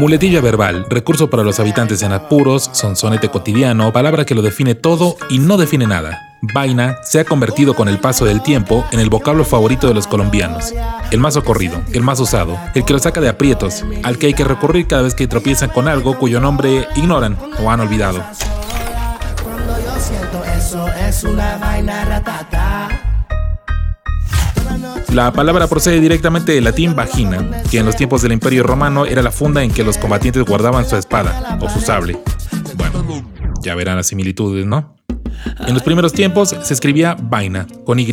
Muletilla verbal, recurso para los habitantes en apuros, sonsonete cotidiano, palabra que lo define todo y no define nada. Vaina se ha convertido con el paso del tiempo en el vocablo favorito de los colombianos. El más socorrido, el más usado, el que lo saca de aprietos, al que hay que recurrir cada vez que tropiezan con algo cuyo nombre ignoran o han olvidado. La palabra procede directamente del latín vagina, que en los tiempos del Imperio Romano era la funda en que los combatientes guardaban su espada o su sable. Bueno, ya verán las similitudes, ¿no? En los primeros tiempos se escribía vaina, con Y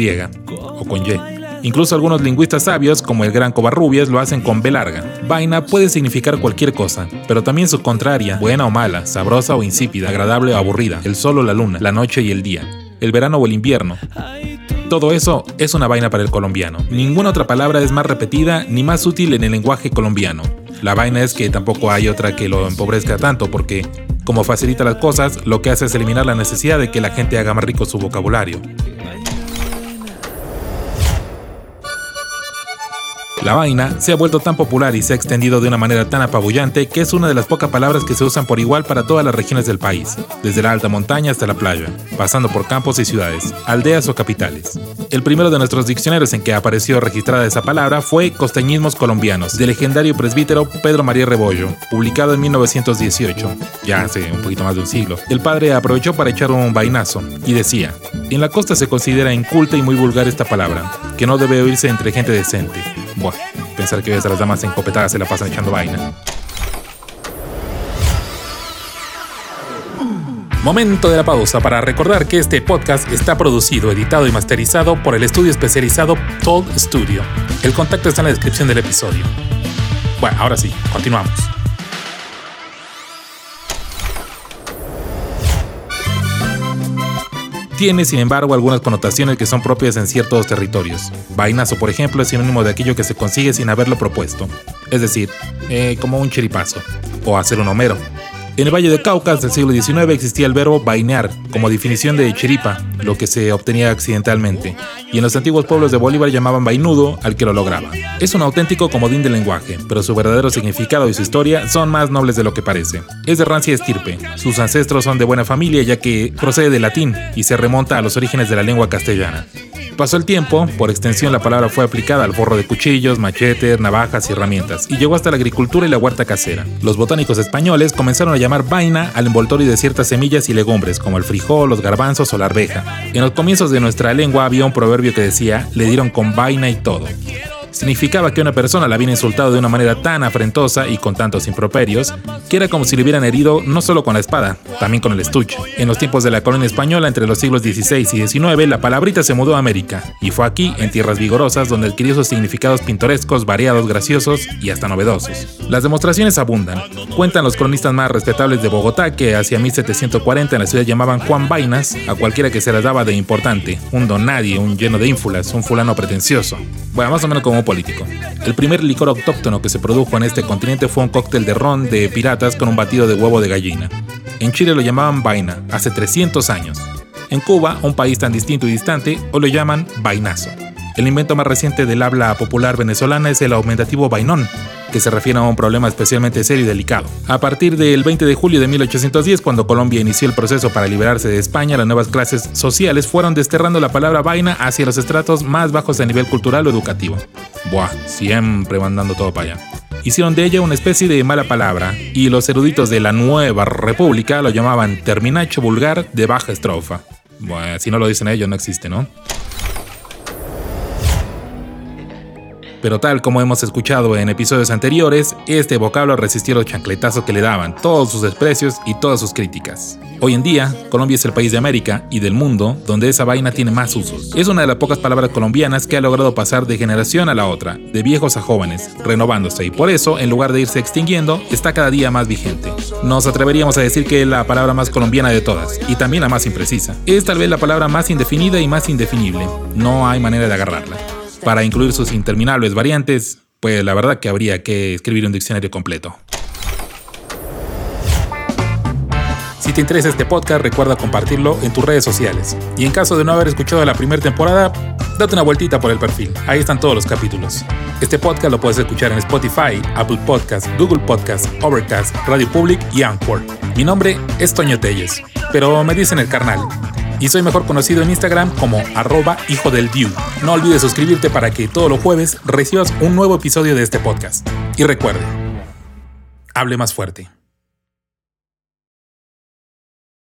o con Y. Incluso algunos lingüistas sabios, como el gran Covarrubias, lo hacen con B larga. Vaina puede significar cualquier cosa, pero también su contraria, buena o mala, sabrosa o insípida, agradable o aburrida, el sol o la luna, la noche y el día, el verano o el invierno. Todo eso es una vaina para el colombiano. Ninguna otra palabra es más repetida ni más útil en el lenguaje colombiano. La vaina es que tampoco hay otra que lo empobrezca tanto porque como facilita las cosas, lo que hace es eliminar la necesidad de que la gente haga más rico su vocabulario. La vaina se ha vuelto tan popular y se ha extendido de una manera tan apabullante que es una de las pocas palabras que se usan por igual para todas las regiones del país, desde la alta montaña hasta la playa, pasando por campos y ciudades, aldeas o capitales. El primero de nuestros diccionarios en que apareció registrada esa palabra fue Costeñismos Colombianos, del legendario presbítero Pedro María Rebollo, publicado en 1918, ya hace un poquito más de un siglo. El padre aprovechó para echar un vainazo y decía, en la costa se considera inculta y muy vulgar esta palabra, que no debe oírse entre gente decente. Buah, pensar que a las damas encopetadas se la pasan echando vaina. Momento de la pausa para recordar que este podcast está producido, editado y masterizado por el estudio especializado Told Studio. El contacto está en la descripción del episodio. Bueno, ahora sí, continuamos. Tiene sin embargo algunas connotaciones que son propias en ciertos territorios. Vainazo, por ejemplo, es sinónimo de aquello que se consigue sin haberlo propuesto, es decir, eh, como un chiripazo, o hacer un homero, en el Valle de Caucas del siglo XIX existía el verbo vainear como definición de chiripa, lo que se obtenía accidentalmente, y en los antiguos pueblos de Bolívar llamaban vainudo al que lo lograba. Es un auténtico comodín del lenguaje, pero su verdadero significado y su historia son más nobles de lo que parece. Es de rancia estirpe, sus ancestros son de buena familia ya que procede del latín y se remonta a los orígenes de la lengua castellana. Pasó el tiempo, por extensión la palabra fue aplicada al forro de cuchillos, machetes, navajas y herramientas, y llegó hasta la agricultura y la huerta casera. Los botánicos españoles comenzaron a llamar vaina al envoltorio de ciertas semillas y legumbres, como el frijol, los garbanzos o la arveja. En los comienzos de nuestra lengua había un proverbio que decía, le dieron con vaina y todo significaba que una persona la había insultado de una manera tan afrentosa y con tantos improperios que era como si le hubieran herido no solo con la espada, también con el estuche. En los tiempos de la colonia española, entre los siglos XVI y XIX, la palabrita se mudó a América y fue aquí, en tierras vigorosas, donde adquirió sus significados pintorescos, variados, graciosos y hasta novedosos. Las demostraciones abundan. Cuentan los cronistas más respetables de Bogotá que hacia 1740 en la ciudad llamaban Juan Vainas a cualquiera que se las daba de importante, un don nadie, un lleno de ínfulas, un fulano pretencioso. Bueno, más o menos como político. El primer licor autóctono que se produjo en este continente fue un cóctel de ron de piratas con un batido de huevo de gallina. En Chile lo llamaban vaina, hace 300 años. En Cuba, un país tan distinto y distante, hoy lo llaman vainazo. El invento más reciente del habla popular venezolana es el aumentativo vainón, que se refiere a un problema especialmente serio y delicado. A partir del 20 de julio de 1810, cuando Colombia inició el proceso para liberarse de España, las nuevas clases sociales fueron desterrando la palabra vaina hacia los estratos más bajos a nivel cultural o educativo. Buah, siempre mandando todo para allá. Hicieron de ella una especie de mala palabra, y los eruditos de la nueva república lo llamaban terminacho vulgar de baja estrofa. Bueno, si no lo dicen ellos, no existe, ¿no? Pero tal como hemos escuchado en episodios anteriores, este vocablo resistió los chancletazos que le daban, todos sus desprecios y todas sus críticas. Hoy en día, Colombia es el país de América y del mundo donde esa vaina tiene más usos. Es una de las pocas palabras colombianas que ha logrado pasar de generación a la otra, de viejos a jóvenes, renovándose y por eso, en lugar de irse extinguiendo, está cada día más vigente. Nos atreveríamos a decir que es la palabra más colombiana de todas y también la más imprecisa. Es tal vez la palabra más indefinida y más indefinible. No hay manera de agarrarla para incluir sus interminables variantes, pues la verdad que habría que escribir un diccionario completo. te interesa este podcast, recuerda compartirlo en tus redes sociales. Y en caso de no haber escuchado la primera temporada, date una vueltita por el perfil. Ahí están todos los capítulos. Este podcast lo puedes escuchar en Spotify, Apple Podcasts, Google Podcasts, Overcast, Radio Public y Anchor. Mi nombre es Toño Telles, pero me dicen el carnal. Y soy mejor conocido en Instagram como arroba hijo del. No olvides suscribirte para que todos los jueves recibas un nuevo episodio de este podcast. Y recuerde, hable más fuerte.